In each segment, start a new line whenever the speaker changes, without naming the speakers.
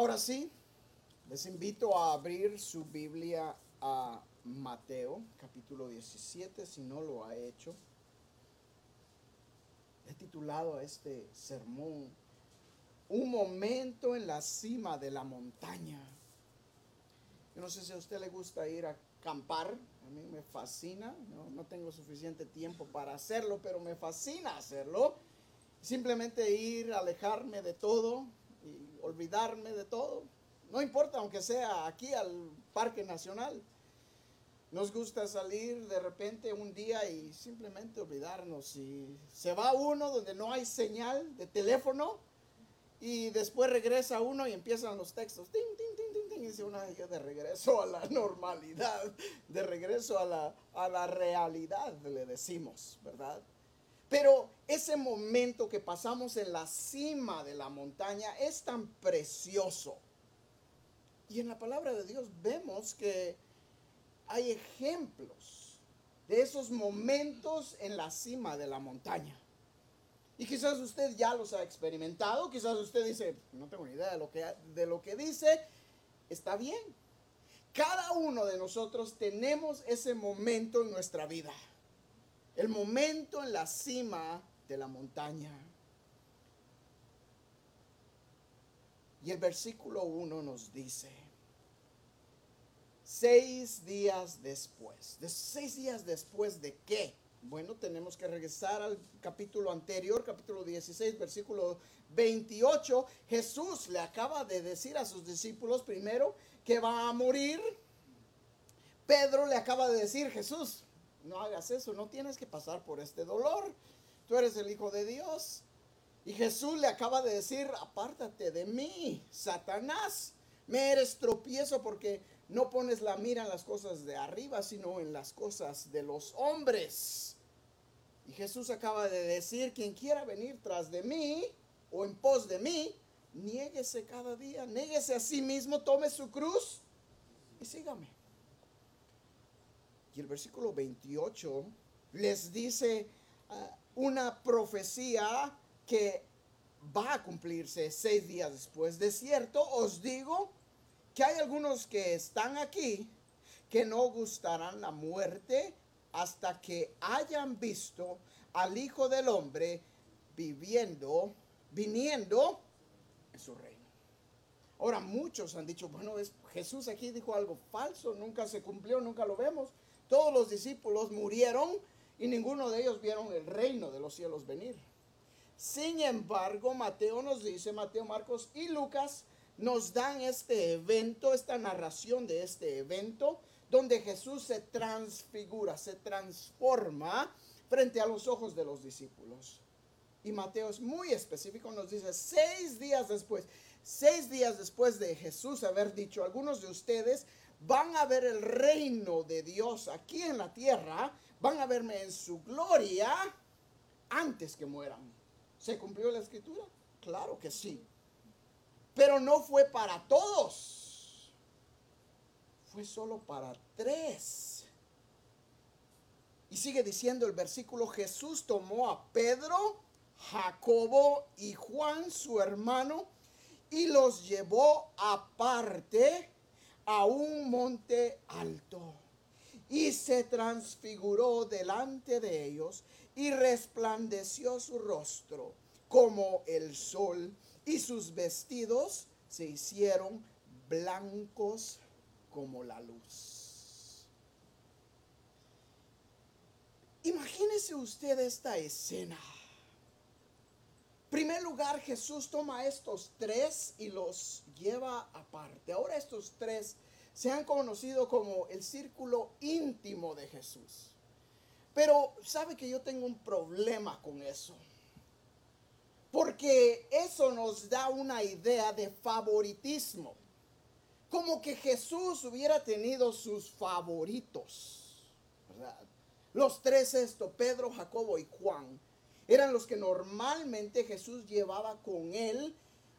Ahora sí, les invito a abrir su Biblia a Mateo, capítulo 17, si no lo ha hecho. He titulado a este sermón Un momento en la cima de la montaña. Yo no sé si a usted le gusta ir a acampar, a mí me fascina, no, no tengo suficiente tiempo para hacerlo, pero me fascina hacerlo. Simplemente ir, alejarme de todo, olvidarme de todo. No importa, aunque sea aquí al Parque Nacional. Nos gusta salir de repente un día y simplemente olvidarnos. Y se va uno donde no hay señal de teléfono y después regresa uno y empiezan los textos. Ting, ting, ting, ting, ting, y dice uno, de regreso a la normalidad, de regreso a la, a la realidad, le decimos, ¿verdad? Pero ese momento que pasamos en la cima de la montaña es tan precioso. Y en la palabra de Dios vemos que hay ejemplos de esos momentos en la cima de la montaña. Y quizás usted ya los ha experimentado, quizás usted dice, no tengo ni idea de lo que, de lo que dice, está bien. Cada uno de nosotros tenemos ese momento en nuestra vida el momento en la cima de la montaña. Y el versículo 1 nos dice, seis días después, de seis días después de qué? Bueno, tenemos que regresar al capítulo anterior, capítulo 16, versículo 28. Jesús le acaba de decir a sus discípulos primero que va a morir. Pedro le acaba de decir, Jesús, no hagas eso, no tienes que pasar por este dolor. Tú eres el Hijo de Dios. Y Jesús le acaba de decir, apártate de mí, Satanás. Me eres tropiezo porque no pones la mira en las cosas de arriba, sino en las cosas de los hombres. Y Jesús acaba de decir, quien quiera venir tras de mí o en pos de mí, niéguese cada día, niéguese a sí mismo, tome su cruz y sígame. Y el versículo 28 les dice ah, una profecía que va a cumplirse seis días después. De cierto, os digo que hay algunos que están aquí que no gustarán la muerte hasta que hayan visto al Hijo del Hombre viviendo, viniendo en su reino. Ahora muchos han dicho, bueno, es, Jesús aquí dijo algo falso, nunca se cumplió, nunca lo vemos. Todos los discípulos murieron y ninguno de ellos vieron el reino de los cielos venir. Sin embargo, Mateo nos dice, Mateo, Marcos y Lucas nos dan este evento, esta narración de este evento, donde Jesús se transfigura, se transforma frente a los ojos de los discípulos. Y Mateo es muy específico, nos dice, seis días después, seis días después de Jesús haber dicho, algunos de ustedes van a ver el reino de Dios aquí en la tierra, van a verme en su gloria antes que mueran. ¿Se cumplió la escritura? Claro que sí. Pero no fue para todos. Fue solo para tres. Y sigue diciendo el versículo, Jesús tomó a Pedro, Jacobo y Juan, su hermano, y los llevó aparte a un monte alto y se transfiguró delante de ellos y resplandeció su rostro como el sol y sus vestidos se hicieron blancos como la luz. Imagínese usted esta escena. Primer lugar, Jesús toma estos tres y los lleva aparte. Ahora estos tres se han conocido como el círculo íntimo de Jesús. Pero sabe que yo tengo un problema con eso. Porque eso nos da una idea de favoritismo. Como que Jesús hubiera tenido sus favoritos. Los tres esto, Pedro, Jacobo y Juan eran los que normalmente Jesús llevaba con él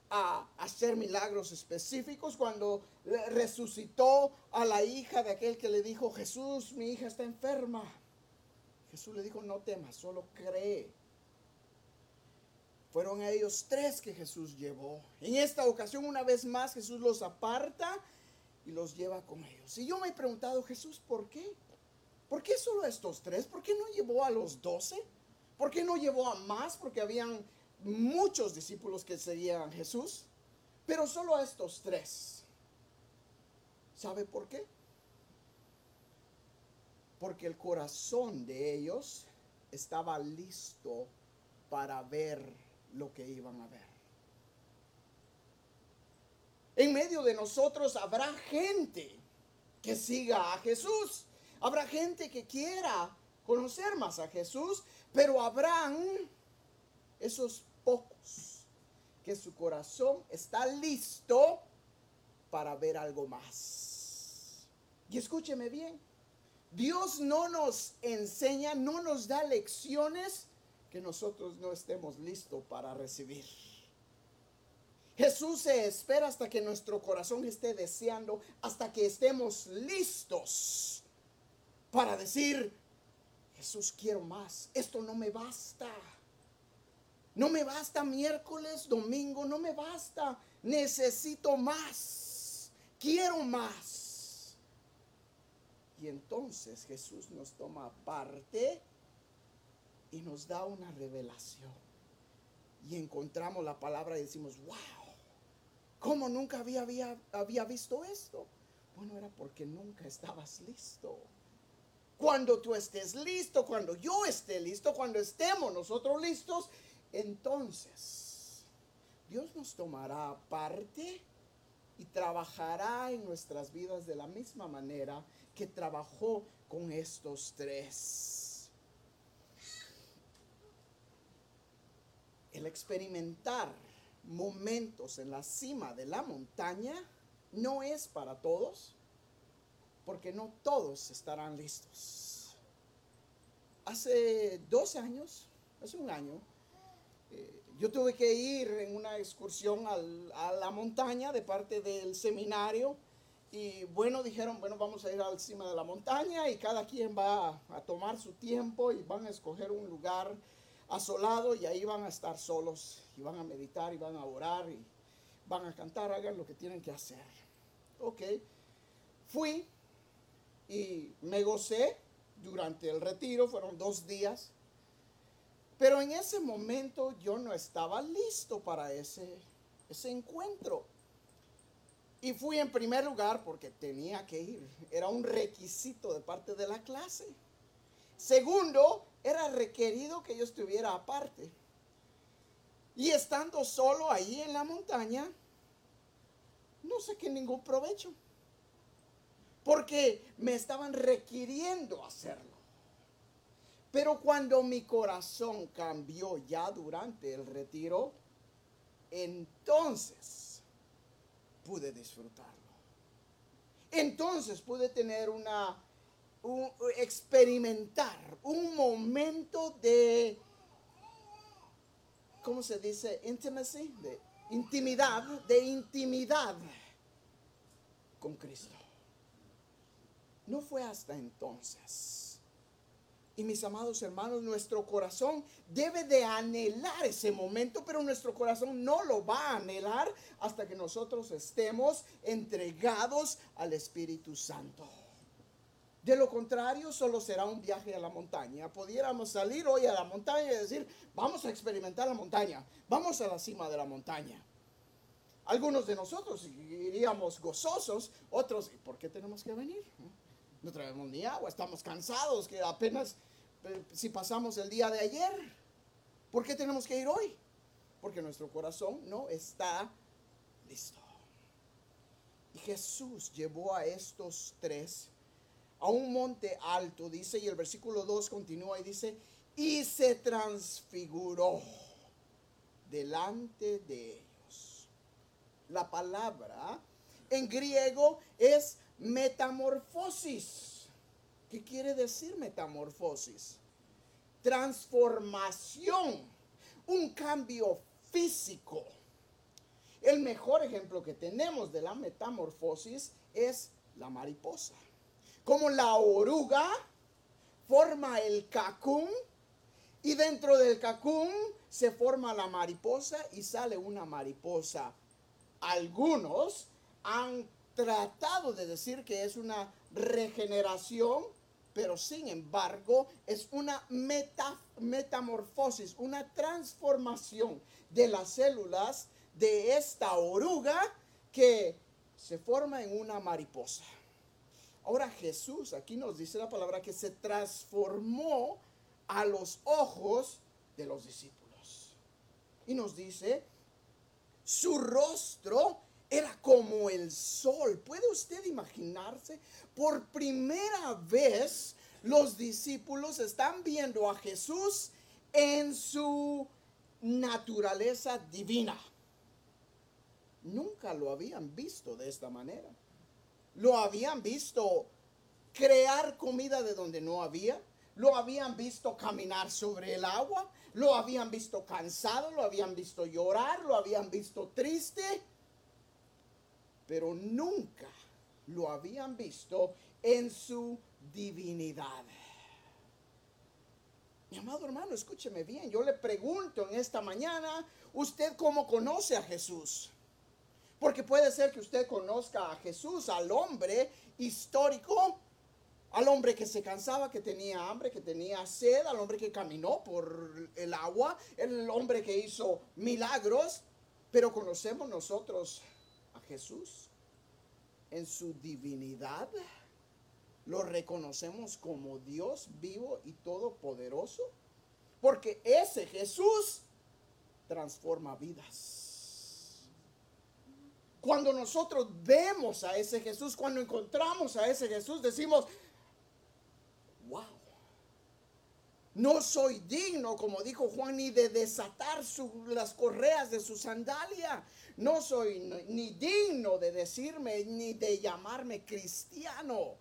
a hacer milagros específicos. Cuando resucitó a la hija de aquel que le dijo, Jesús, mi hija está enferma. Jesús le dijo, no temas, solo cree. Fueron ellos tres que Jesús llevó. En esta ocasión, una vez más, Jesús los aparta y los lleva con ellos. Y yo me he preguntado, Jesús, ¿por qué? ¿Por qué solo estos tres? ¿Por qué no llevó a los doce? ¿Por qué no llevó a más? Porque habían muchos discípulos que seguían a Jesús, pero solo a estos tres. ¿Sabe por qué? Porque el corazón de ellos estaba listo para ver lo que iban a ver. En medio de nosotros habrá gente que siga a Jesús. Habrá gente que quiera conocer más a Jesús, pero habrán esos pocos que su corazón está listo para ver algo más. Y escúcheme bien, Dios no nos enseña, no nos da lecciones que nosotros no estemos listos para recibir. Jesús se espera hasta que nuestro corazón esté deseando, hasta que estemos listos para decir, Jesús quiero más, esto no me basta. No me basta miércoles, domingo, no me basta. Necesito más. Quiero más. Y entonces Jesús nos toma parte y nos da una revelación. Y encontramos la palabra y decimos, wow, ¿cómo nunca había, había, había visto esto? Bueno, era porque nunca estabas listo. Cuando tú estés listo, cuando yo esté listo, cuando estemos nosotros listos, entonces Dios nos tomará parte y trabajará en nuestras vidas de la misma manera que trabajó con estos tres. El experimentar momentos en la cima de la montaña no es para todos, porque no todos estarán listos. Hace dos años, hace un año, eh, yo tuve que ir en una excursión a la montaña de parte del seminario y bueno, dijeron, bueno, vamos a ir al cima de la montaña y cada quien va a, tomar su tiempo y van a escoger un lugar asolado y ahí van a estar solos y van a meditar y van a orar y van a cantar, hagan lo que tienen que hacer. Ok, fui y me gocé durante el retiro, fueron dos días pero en ese momento yo no estaba listo para ese, ese encuentro. Y fui en primer lugar porque tenía que ir. Era un requisito de parte de la clase. Segundo, era requerido que yo estuviera aparte. Y estando solo ahí en la montaña, no saqué ningún provecho. Porque me estaban requiriendo hacerlo. Pero cuando mi corazón cambió ya durante el retiro, entonces pude disfrutarlo. Entonces pude tener una, experimentar un momento de, ¿cómo se dice? Intimacy, de intimidad, de intimidad con Cristo. No fue hasta entonces y mis amados hermanos, nuestro corazón debe de anhelar ese momento, pero nuestro corazón no lo va a anhelar hasta que nosotros estemos entregados al Espíritu Santo. De lo contrario, solo será un viaje a la montaña. Pudiéramos salir hoy a la montaña y decir, vamos a experimentar la montaña, vamos a la cima de la montaña. Algunos de nosotros iríamos gozosos, otros, ¿por qué tenemos que venir? No traemos ni agua, estamos cansados, que apenas eh, si pasamos el día de ayer, ¿por qué tenemos que ir hoy? Porque nuestro corazón no está listo. Y Jesús llevó a estos tres a un monte alto, dice, y el versículo 2 continúa y dice, y se transfiguró delante de ellos. La palabra en griego es metamorfosis. ¿Qué quiere decir metamorfosis? Transformación, un cambio físico. El mejor ejemplo que tenemos de la metamorfosis es la mariposa. Como la oruga forma el cacún y dentro del cacún se forma la mariposa y sale una mariposa. Algunos han tratado de decir que es una regeneración, pero sin embargo es una metamorfosis, una transformación de las células de esta oruga que se forma en una mariposa. Ahora Jesús, aquí nos dice la palabra que se transformó a los ojos de los discípulos. Y nos dice, su rostro era como el sol. ¿Puede usted imaginarse? Por primera vez los discípulos están viendo a Jesús en su naturaleza divina. Nunca lo habían visto de esta manera. Lo habían visto crear comida de donde no había. Lo habían visto caminar sobre el agua. Lo habían visto cansado. Lo habían visto llorar. Lo habían visto triste. Pero nunca lo habían visto en su divinidad. Mi amado hermano, escúcheme bien. Yo le pregunto en esta mañana, ¿usted cómo conoce a Jesús? Porque puede ser que usted conozca a Jesús, al hombre histórico, al hombre que se cansaba, que tenía hambre, que tenía sed, al hombre que caminó por el agua, el hombre que hizo milagros. Pero conocemos nosotros Jesús en su divinidad. Lo reconocemos como Dios vivo y todopoderoso. Porque ese Jesús transforma vidas. Cuando nosotros vemos a ese Jesús, cuando encontramos a ese Jesús, decimos, wow, no soy digno, como dijo Juan, ni de desatar las correas de su sandalia. No soy ni digno de decirme, ni de llamarme cristiano.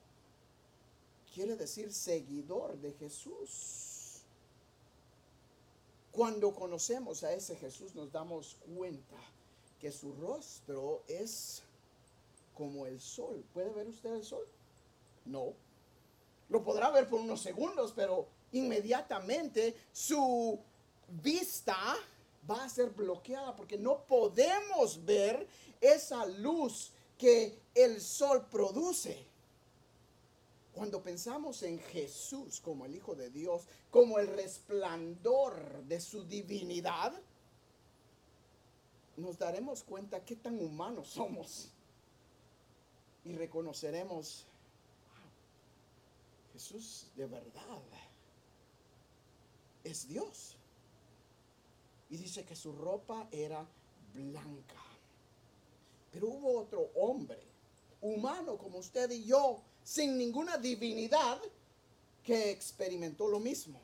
Quiere decir seguidor de Jesús. Cuando conocemos a ese Jesús nos damos cuenta que su rostro es como el sol. ¿Puede ver usted el sol? No. Lo podrá ver por unos segundos, pero inmediatamente su vista va a ser bloqueada porque no podemos ver esa luz que el sol produce. Cuando pensamos en Jesús como el Hijo de Dios, como el resplandor de su divinidad, nos daremos cuenta qué tan humanos somos y reconoceremos, Jesús de verdad es Dios. Y dice que su ropa era blanca. Pero hubo otro hombre, humano como usted y yo, sin ninguna divinidad, que experimentó lo mismo.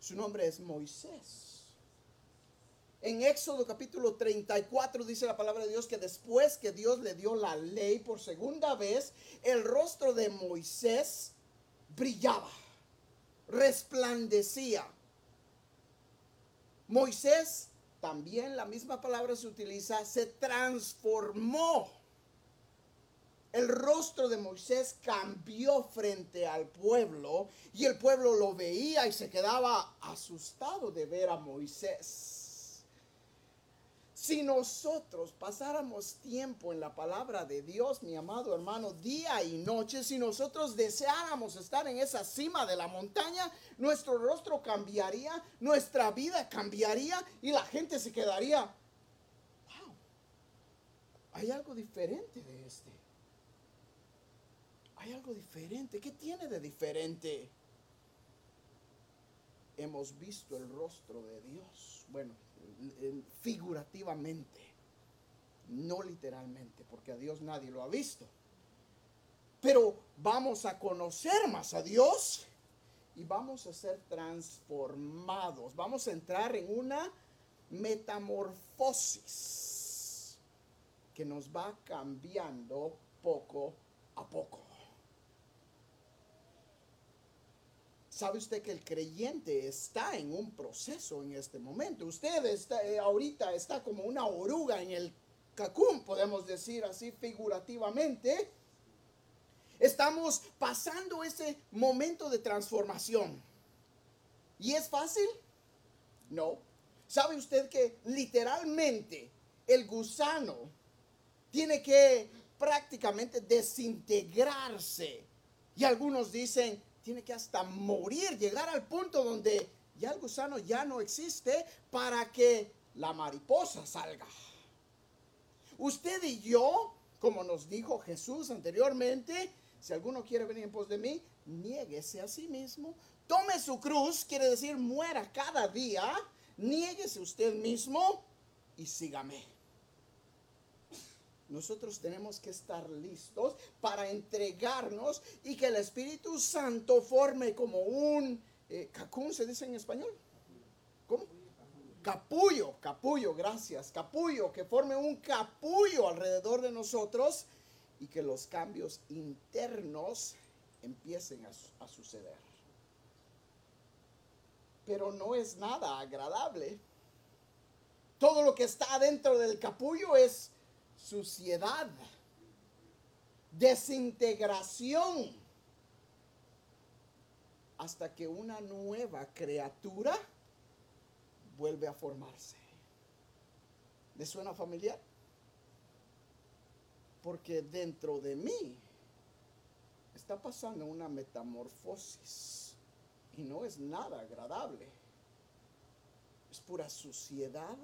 Su nombre es Moisés. En Éxodo capítulo 34 dice la palabra de Dios que después que Dios le dio la ley por segunda vez, el rostro de Moisés brillaba, resplandecía. Moisés, también la misma palabra se utiliza, se transformó. El rostro de Moisés cambió frente al pueblo y el pueblo lo veía y se quedaba asustado de ver a Moisés. Si nosotros pasáramos tiempo en la palabra de Dios, mi amado hermano, día y noche, si nosotros deseáramos estar en esa cima de la montaña, nuestro rostro cambiaría, nuestra vida cambiaría y la gente se quedaría, wow, hay algo diferente de este. Hay algo diferente. ¿Qué tiene de diferente? Hemos visto el rostro de Dios. Bueno, figurativamente, no literalmente, porque a Dios nadie lo ha visto. Pero vamos a conocer más a Dios y vamos a ser transformados. Vamos a entrar en una metamorfosis que nos va cambiando poco a poco. Sabe usted que el creyente está en un proceso en este momento. Usted está, eh, ahorita está como una oruga en el cacún, podemos decir así figurativamente. Estamos pasando ese momento de transformación. ¿Y es fácil? No. ¿Sabe usted que literalmente el gusano tiene que prácticamente desintegrarse? Y algunos dicen, tiene que hasta morir, llegar al punto donde ya el gusano ya no existe para que la mariposa salga. Usted y yo, como nos dijo Jesús anteriormente, si alguno quiere venir en pos de mí, niéguese a sí mismo, tome su cruz, quiere decir muera cada día, niéguese usted mismo y sígame. Nosotros tenemos que estar listos para entregarnos y que el Espíritu Santo forme como un, eh, ¿cómo se dice en español? ¿Cómo? Capullo, capullo, gracias, capullo, que forme un capullo alrededor de nosotros y que los cambios internos empiecen a, suceder. Pero no es nada agradable. Todo lo que está dentro del capullo es suciedad, desintegración, hasta que una nueva criatura vuelve a formarse. ¿Le suena familiar? Porque dentro de mí está pasando una metamorfosis y no es nada agradable. Es pura suciedad,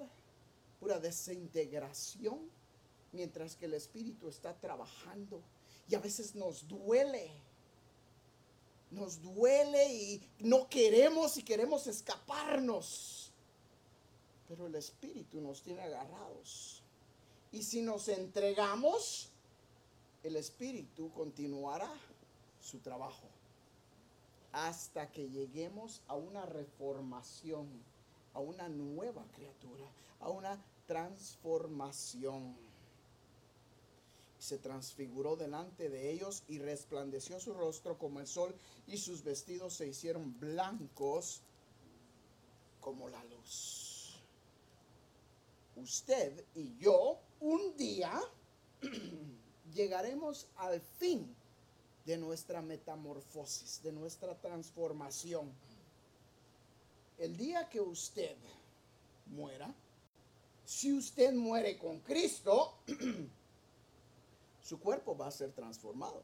pura desintegración, mientras que el Espíritu está trabajando y a veces nos duele. Nos duele y no queremos y queremos escaparnos. Pero el Espíritu nos tiene agarrados. Y si nos entregamos, el Espíritu continuará su trabajo hasta que lleguemos a una reformación, a una nueva criatura, a una transformación. Se transfiguró delante de ellos y resplandeció su rostro como el sol y sus vestidos se hicieron blancos como la luz. Usted y yo un día llegaremos al fin de nuestra metamorfosis, de nuestra transformación. El día que usted muera, si usted muere con Cristo, su cuerpo va a ser transformado.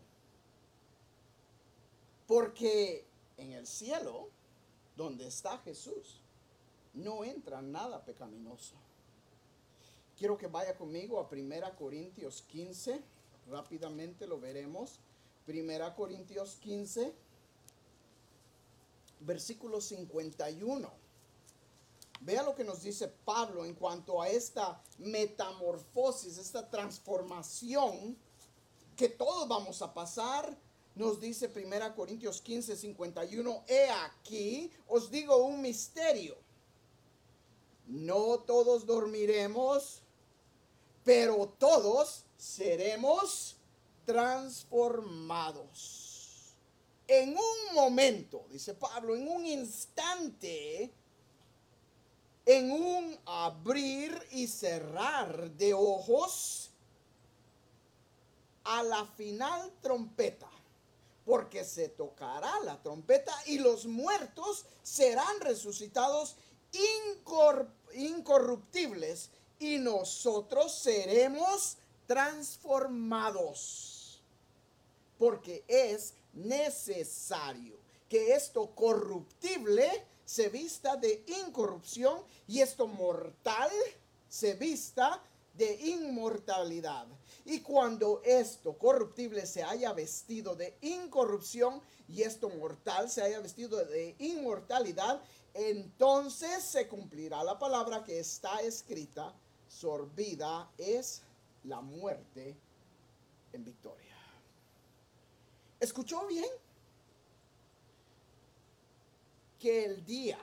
Porque en el cielo, donde está Jesús, no entra nada pecaminoso. Quiero que vaya conmigo a 1 Corintios 15, rápidamente lo veremos. Primera Corintios 15, versículo 51. Vea lo que nos dice Pablo en cuanto a esta metamorfosis, esta transformación que todos vamos a pasar. Nos dice Primera Corintios 15, 51, he aquí, os digo un misterio. No todos dormiremos, pero todos seremos transformados. En un momento, dice Pablo, en un instante, en un abrir y cerrar de ojos, a la final trompeta, porque se tocará la trompeta y los muertos serán resucitados incorruptibles y nosotros seremos transformados porque es necesario que esto corruptible se vista de incorrupción y esto mortal se vista de inmortalidad. Y cuando esto corruptible se haya vestido de incorrupción y esto mortal se haya vestido de inmortalidad, entonces se cumplirá la palabra que está escrita, sorbida es la muerte en victoria. ¿Escuchó bien? Que el día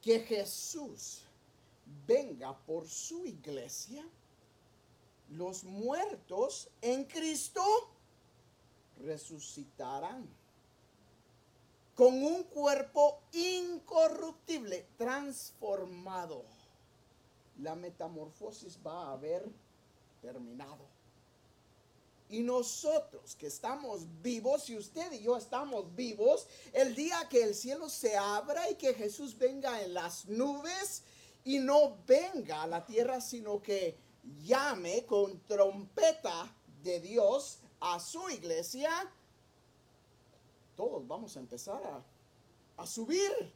que Jesús venga por su iglesia, los muertos en Cristo resucitarán con un cuerpo incorruptible, transformado. La metamorfosis va a haber terminado Y nosotros que estamos vivos, si usted y yo estamos vivos, el día que el cielo se abra y que Jesús venga en las nubes y no venga a la tierra, sino que llame con trompeta de Dios a su iglesia, todos vamos a empezar a, subir.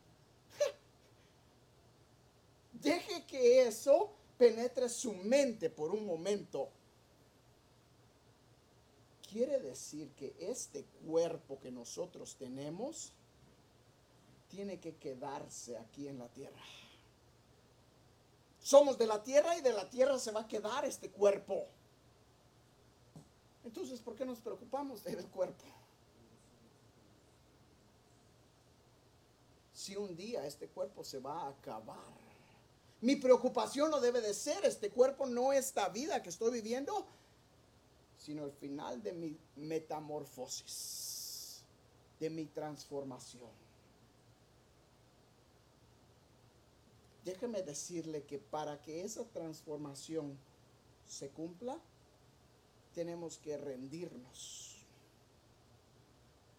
Deje que eso penetre su mente por un momento quiere decir que este cuerpo que nosotros tenemos tiene que quedarse aquí en la tierra. Somos de la tierra y de la tierra se va a quedar este cuerpo. Entonces, ¿por qué nos preocupamos del cuerpo? Si un día este cuerpo se va a acabar. Mi preocupación no debe de ser este cuerpo, no esta vida que estoy viviendo, sino el final de mi metamorfosis, de mi transformación. Déjeme decirle que para que esa transformación se cumpla, tenemos que rendirnos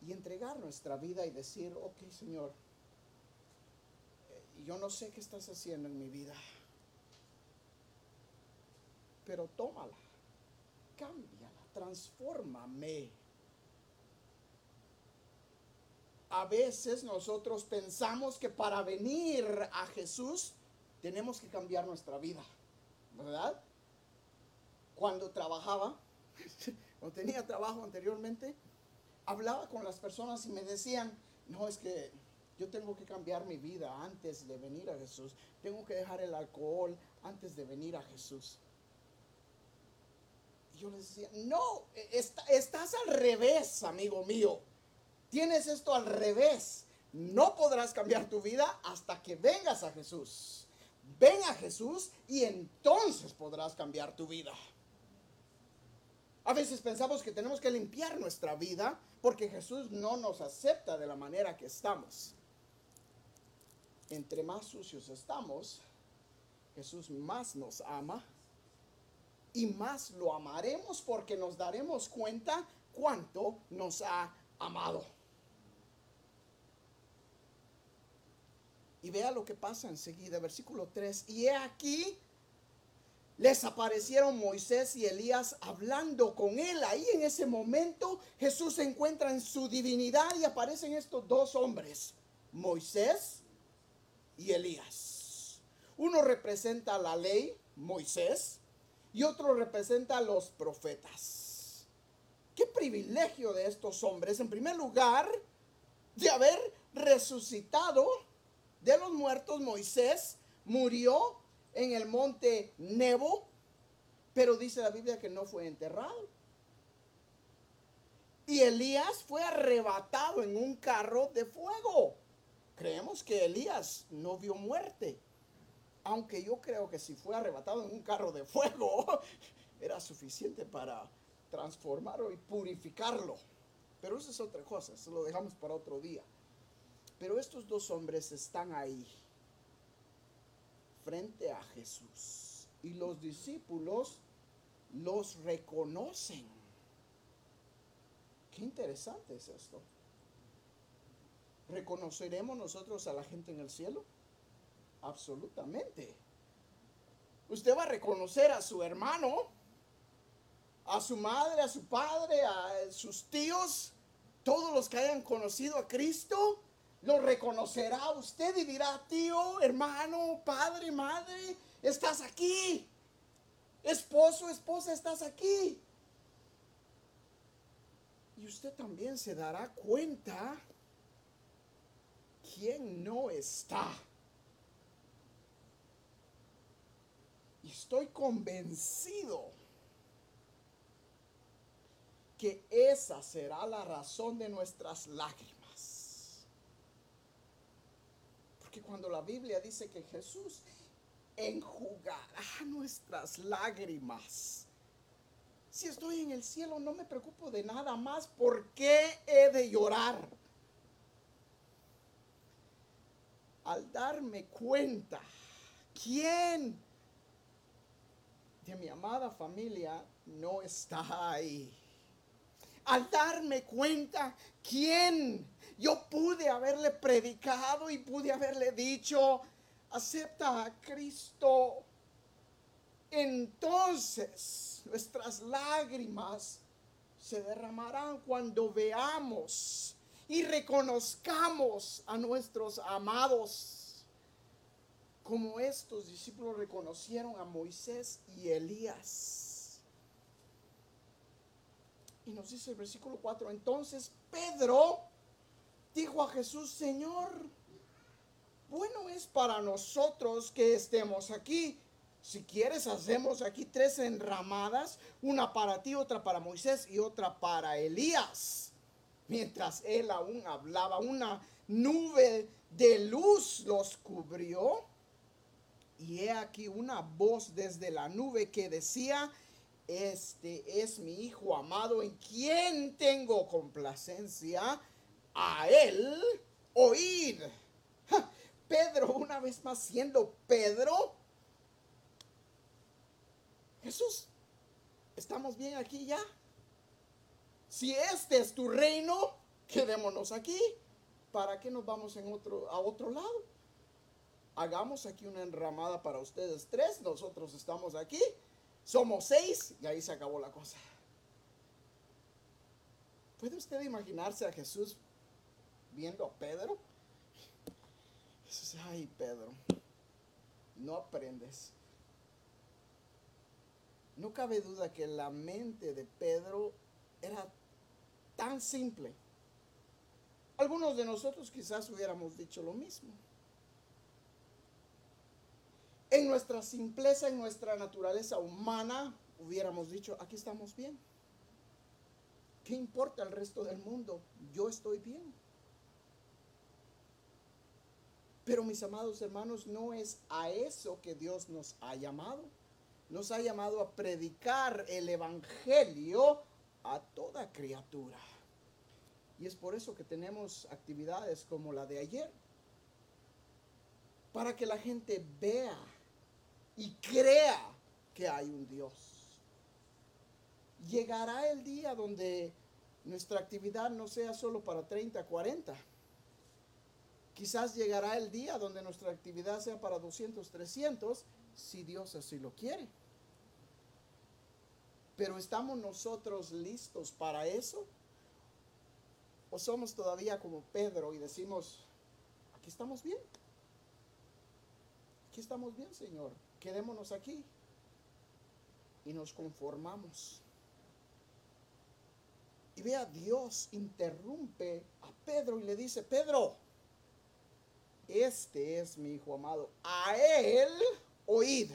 y entregar nuestra vida y decir, ok Señor, eh, yo no sé qué estás haciendo en mi vida, pero tómala, cambia transfórmame. A veces nosotros pensamos que para venir a Jesús tenemos que cambiar nuestra vida, ¿verdad? Cuando trabajaba, o tenía trabajo anteriormente, hablaba con las personas y me decían, no, es que yo tengo que cambiar mi vida antes de venir a Jesús. Tengo que dejar el alcohol antes de venir a Jesús yo les decía, no, estás al revés, amigo mío. Tienes esto al revés. No podrás cambiar tu vida hasta que vengas a Jesús. Ven a Jesús y entonces podrás cambiar tu vida. A veces pensamos que tenemos que limpiar nuestra vida porque Jesús no nos acepta de la manera que estamos. Entre más sucios estamos, Jesús más nos ama y más lo amaremos porque nos daremos cuenta cuánto nos ha amado. Y vea lo que pasa enseguida, versículo 3. Y he aquí, les aparecieron Moisés y Elías hablando con él. Ahí en ese momento Jesús se encuentra en su divinidad y aparecen estos dos hombres, Moisés y Elías. Uno representa la ley, Moisés, y otro representa a los profetas. Qué privilegio de estos hombres, en primer lugar, de haber resucitado de los muertos. Moisés murió en el monte Nebo, pero dice la Biblia que no fue enterrado. Y Elías fue arrebatado en un carro de fuego. Creemos que Elías no vio muerte. Aunque yo creo que si fue arrebatado en un carro de fuego, era suficiente para transformarlo y purificarlo. Pero eso es otra cosa, eso lo dejamos para otro día. Pero estos dos hombres están ahí, frente a Jesús. Y los discípulos los reconocen. Qué interesante es esto. ¿Reconoceremos nosotros a la gente en el cielo? Absolutamente. Usted va a reconocer a su hermano, a su madre, a su padre, a sus tíos, todos los que hayan conocido a Cristo, lo reconocerá usted y dirá, tío, hermano, padre, madre, estás aquí. Esposo, esposa, estás aquí. Y usted también se dará cuenta quién no está. Y estoy convencido que esa será la razón de nuestras lágrimas. Cuando la Biblia dice que Jesús enjugará nuestras lágrimas, si estoy en el cielo no me preocupo de nada más. ¿Por qué he de llorar? Al darme cuenta, ¿quién de mi amada familia no está ahí. al darme cuenta quién yo pude haberle predicado y pude haberle dicho, acepta a Cristo. Entonces nuestras lágrimas se derramarán cuando veamos y reconozcamos a nuestros amados, como estos discípulos reconocieron a Moisés y Elías. Y nos dice el versículo 4, entonces Pedro dijo a Jesús, Señor, bueno es para nosotros que estemos aquí. Si quieres, hacemos aquí tres enramadas, una para ti, otra para Moisés y otra para Elías. Mientras él aún hablaba, una nube de luz los cubrió. Y he aquí una voz desde la nube que decía, este es mi hijo amado en quien tengo complacencia. A él oíd. Pedro, una vez más siendo Pedro, Jesús, ¿estamos bien aquí ya? Si este es tu reino, quedémonos aquí. ¿Para qué nos vamos a otro lado? Hagamos aquí una enramada para ustedes tres, nosotros estamos aquí, somos seis y ahí se acabó la cosa. ¿Puede usted imaginarse a Jesús viendo a Pedro? ay Pedro, no aprendes. No cabe duda que la mente de Pedro era tan simple. Algunos de nosotros quizás hubiéramos dicho lo mismo. En nuestra simpleza, en nuestra naturaleza humana, hubiéramos dicho, aquí estamos bien. ¿Qué importa el resto del mundo? Yo estoy bien. Pero mis amados hermanos, no es a eso que Dios nos ha llamado nos ha llamado a predicar el Evangelio a toda criatura. Y es por eso que tenemos actividades como la de ayer. Para que la gente vea y crea que hay un Dios. Llegará el día donde nuestra actividad no sea solo para 30, 40. Quizás llegará el día donde nuestra actividad sea para 200, 300 si Dios así lo quiere. Pero ¿estamos nosotros listos para eso? ¿O somos todavía como Pedro y decimos, aquí estamos bien? Aquí estamos bien, Señor. Quedémonos aquí. Y nos conformamos. Y vea, Dios interrumpe a Pedro y le dice, Pedro, este es mi hijo amado. A él oíd.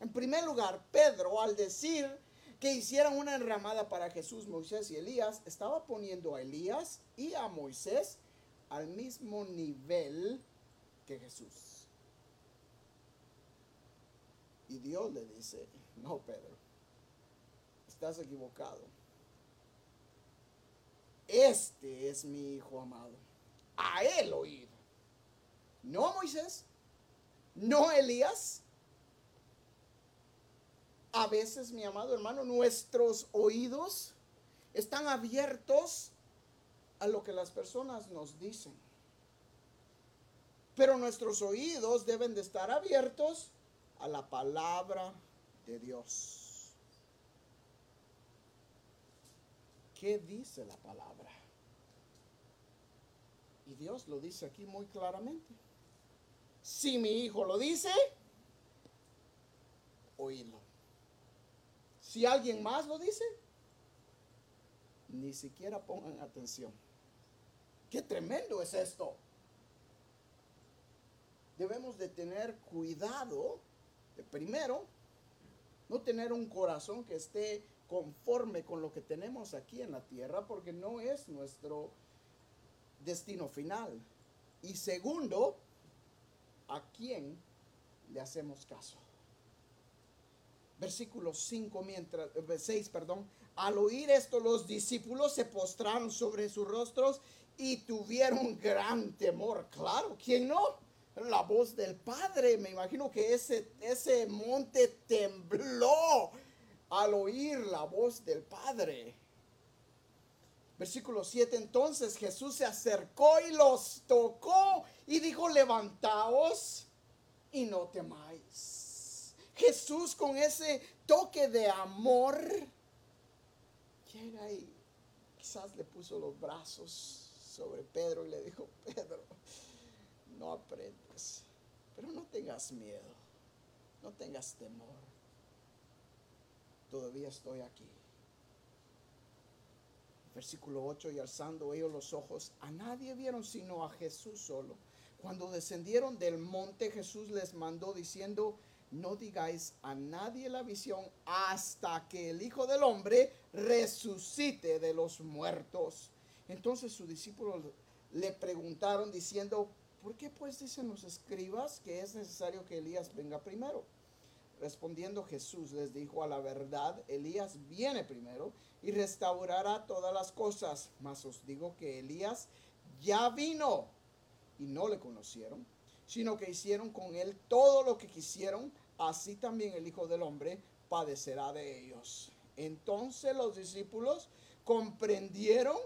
En primer lugar, Pedro, al decir que hicieran una enramada para Jesús, Moisés y Elías, estaba poniendo a Elías y a Moisés al mismo nivel que Jesús. Y Dios le dice, no, Pedro, estás equivocado. Este es mi hijo amado. No Elías. A veces, mi amado hermano, nuestros oídos están abiertos a lo que las personas nos dicen. Pero nuestros oídos deben de estar abiertos a la palabra de Dios. ¿Qué dice la palabra? Y Dios lo dice aquí muy claramente. Si mi hijo lo dice, oídlo. Si alguien más lo dice, ni siquiera pongan atención. Qué tremendo es esto. Debemos de tener cuidado de primero no tener un corazón que esté conforme con lo que tenemos aquí en la tierra porque no es nuestro destino final. Y segundo, ¿a quién le hacemos caso? Versículo 5, mientras, 6, eh, perdón. Al oír esto, los discípulos se postraron sobre sus rostros y tuvieron gran temor. Claro, ¿quién no? La voz del Padre. Me imagino que ese, ese monte tembló al oír la voz del Padre. Versículo 7, entonces Jesús se acercó y los tocó y dijo, levantaos y no temáis. Jesús con ese toque de amor llega y quizás le puso los brazos sobre Pedro y le dijo, Pedro, no aprendes, pero no tengas miedo, no tengas temor. Todavía estoy aquí. Versículo 8, y alzando ellos los ojos, a nadie vieron sino a Jesús solo. Cuando descendieron del monte, Jesús les mandó diciendo, no digáis a nadie la visión hasta que el Hijo del Hombre resucite de los muertos. Entonces sus discípulos le preguntaron diciendo, ¿por qué pues dicen los escribas que es necesario que Elías venga primero? Respondiendo Jesús les dijo, a la verdad, Elías viene primero y restaurará todas las cosas, mas os digo que Elías ya vino y no le conocieron, sino que hicieron con él todo lo que quisieron, así también el Hijo del Hombre padecerá de ellos. Entonces los discípulos comprendieron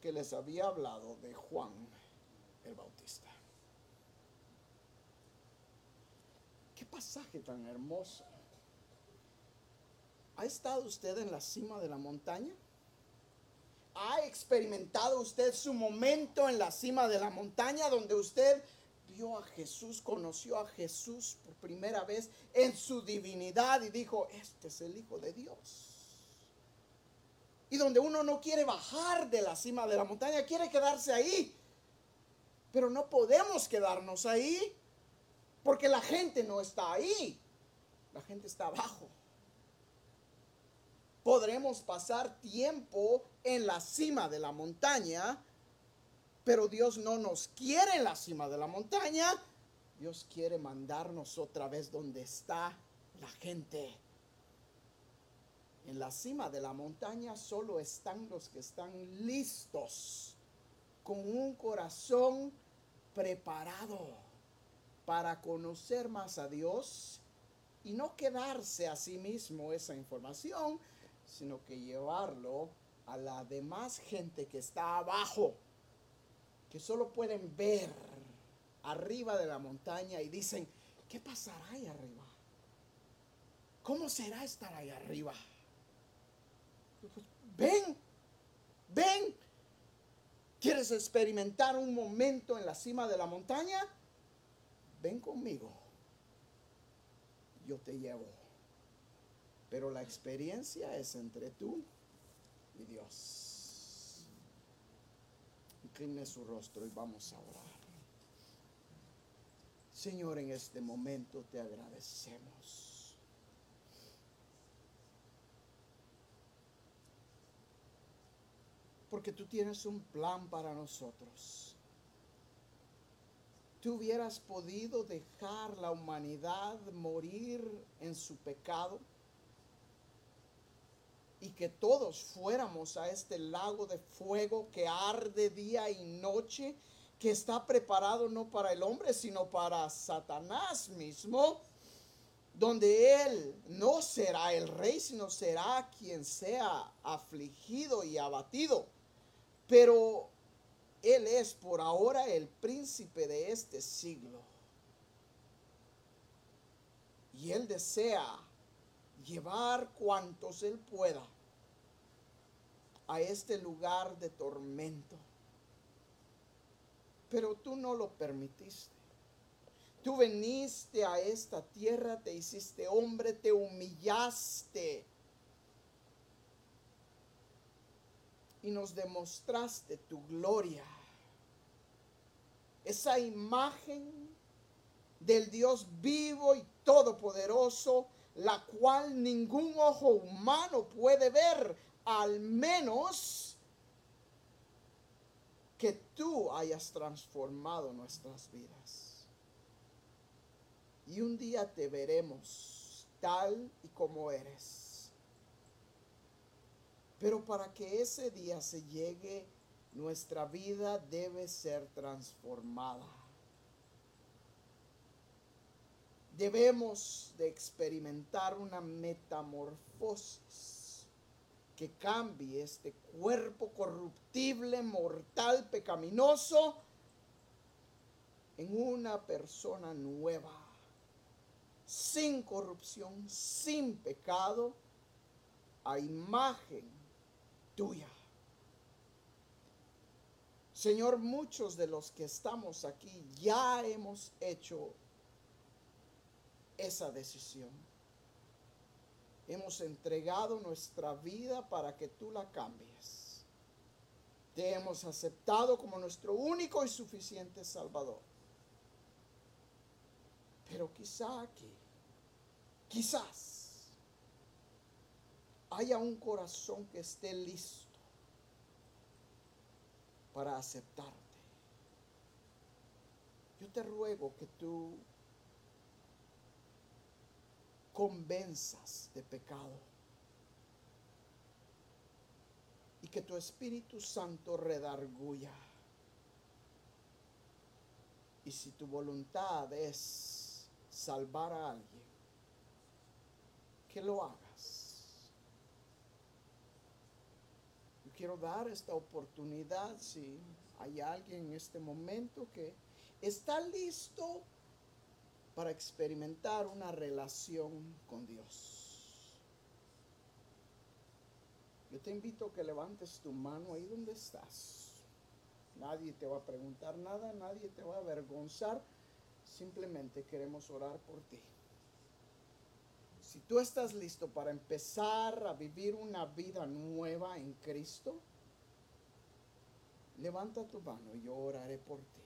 que les había hablado de Juan el Bautista. Qué pasaje tan hermoso. ¿Ha estado usted en la cima de la montaña? ¿Ha experimentado usted su momento en la cima de la montaña donde usted vio a Jesús, conoció a Jesús por primera vez en su divinidad y dijo, este es el Hijo de Dios? Y donde uno no quiere bajar de la cima de la montaña, quiere quedarse ahí. Pero no podemos quedarnos ahí porque la gente no está ahí. La gente está abajo podremos pasar tiempo en la cima de la montaña, pero Dios no nos quiere en la cima de la montaña. Dios quiere mandarnos otra vez donde está la gente. En la cima de la montaña solo están los que están listos, con un corazón preparado para conocer más a Dios y no quedarse a sí mismo esa información, sino que llevarlo a la demás gente que está abajo, que solo pueden ver arriba de la montaña y dicen, ¿qué pasará ahí arriba? ¿Cómo será estar ahí arriba? Ven, ven. ¿Quieres experimentar un momento en la cima de la montaña? Ven conmigo. Yo te llevo. Pero la experiencia es entre tú y Dios. Incline su rostro y vamos a orar. Señor, en este momento te agradecemos. Porque tú tienes un plan para nosotros. Tú hubieras podido dejar la humanidad morir en su pecado y que todos fuéramos a este lago de fuego que arde día y noche, que está preparado no para el hombre, sino para Satanás mismo, donde él no será el rey, sino será quien sea afligido y abatido. Pero él es por ahora el príncipe de este siglo. Y él desea llevar cuantos él pueda a este lugar de tormento. Pero tú no lo permitiste. Tú veniste a esta tierra, te hiciste hombre, te humillaste. Y nos demostraste tu gloria. Esa imagen del Dios vivo y todopoderoso, la cual ningún ojo humano puede ver, al menos que tú hayas transformado nuestras vidas. Y un día te veremos tal y como eres. Pero para que ese día se llegue, nuestra vida debe ser transformada. Debemos de experimentar una metamorfosis que cambie este cuerpo corruptible, mortal, pecaminoso, en una persona nueva, sin corrupción, sin pecado, a imagen tuya. Señor, muchos de los que estamos aquí ya hemos hecho esa decisión. Hemos entregado nuestra vida para que tú la cambies. Te hemos aceptado como nuestro único y suficiente Salvador. Pero quizá aquí, quizás, haya un corazón que esté listo para aceptarte. Yo te ruego que tú convenzas de pecado y que tu Espíritu Santo redarguya. Y si tu voluntad es salvar a alguien, que lo hagas. Yo quiero dar esta oportunidad si hay alguien en este momento que está listo para experimentar una relación con Dios. Yo te invito a que levantes tu mano ahí donde estás. Nadie te va a preguntar nada, nadie te va a avergonzar. Simplemente queremos orar por ti. Si tú estás listo para empezar a vivir una vida nueva en Cristo, levanta tu mano y yo oraré por ti.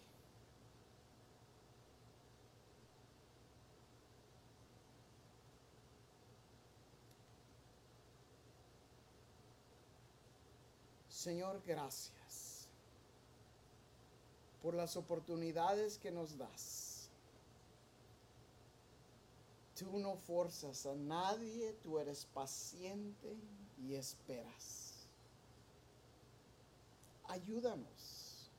Señor, gracias por las oportunidades que nos das. Tú no forzas a nadie, tú eres paciente y esperas. Ayúdanos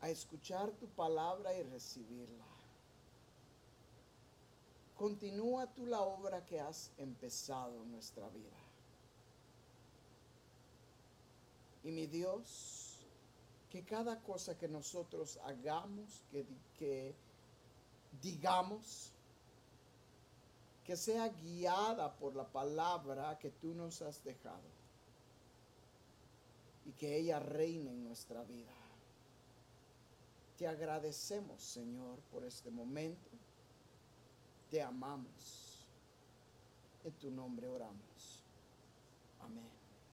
a escuchar tu palabra y recibirla. Continúa tú la obra que has empezado en nuestra vida. Y mi Dios, que cada cosa que nosotros hagamos, que, que digamos, que sea guiada por la palabra que tú nos has dejado y que ella reine en nuestra vida. Te agradecemos, Señor, por este momento. Te amamos. En tu nombre oramos.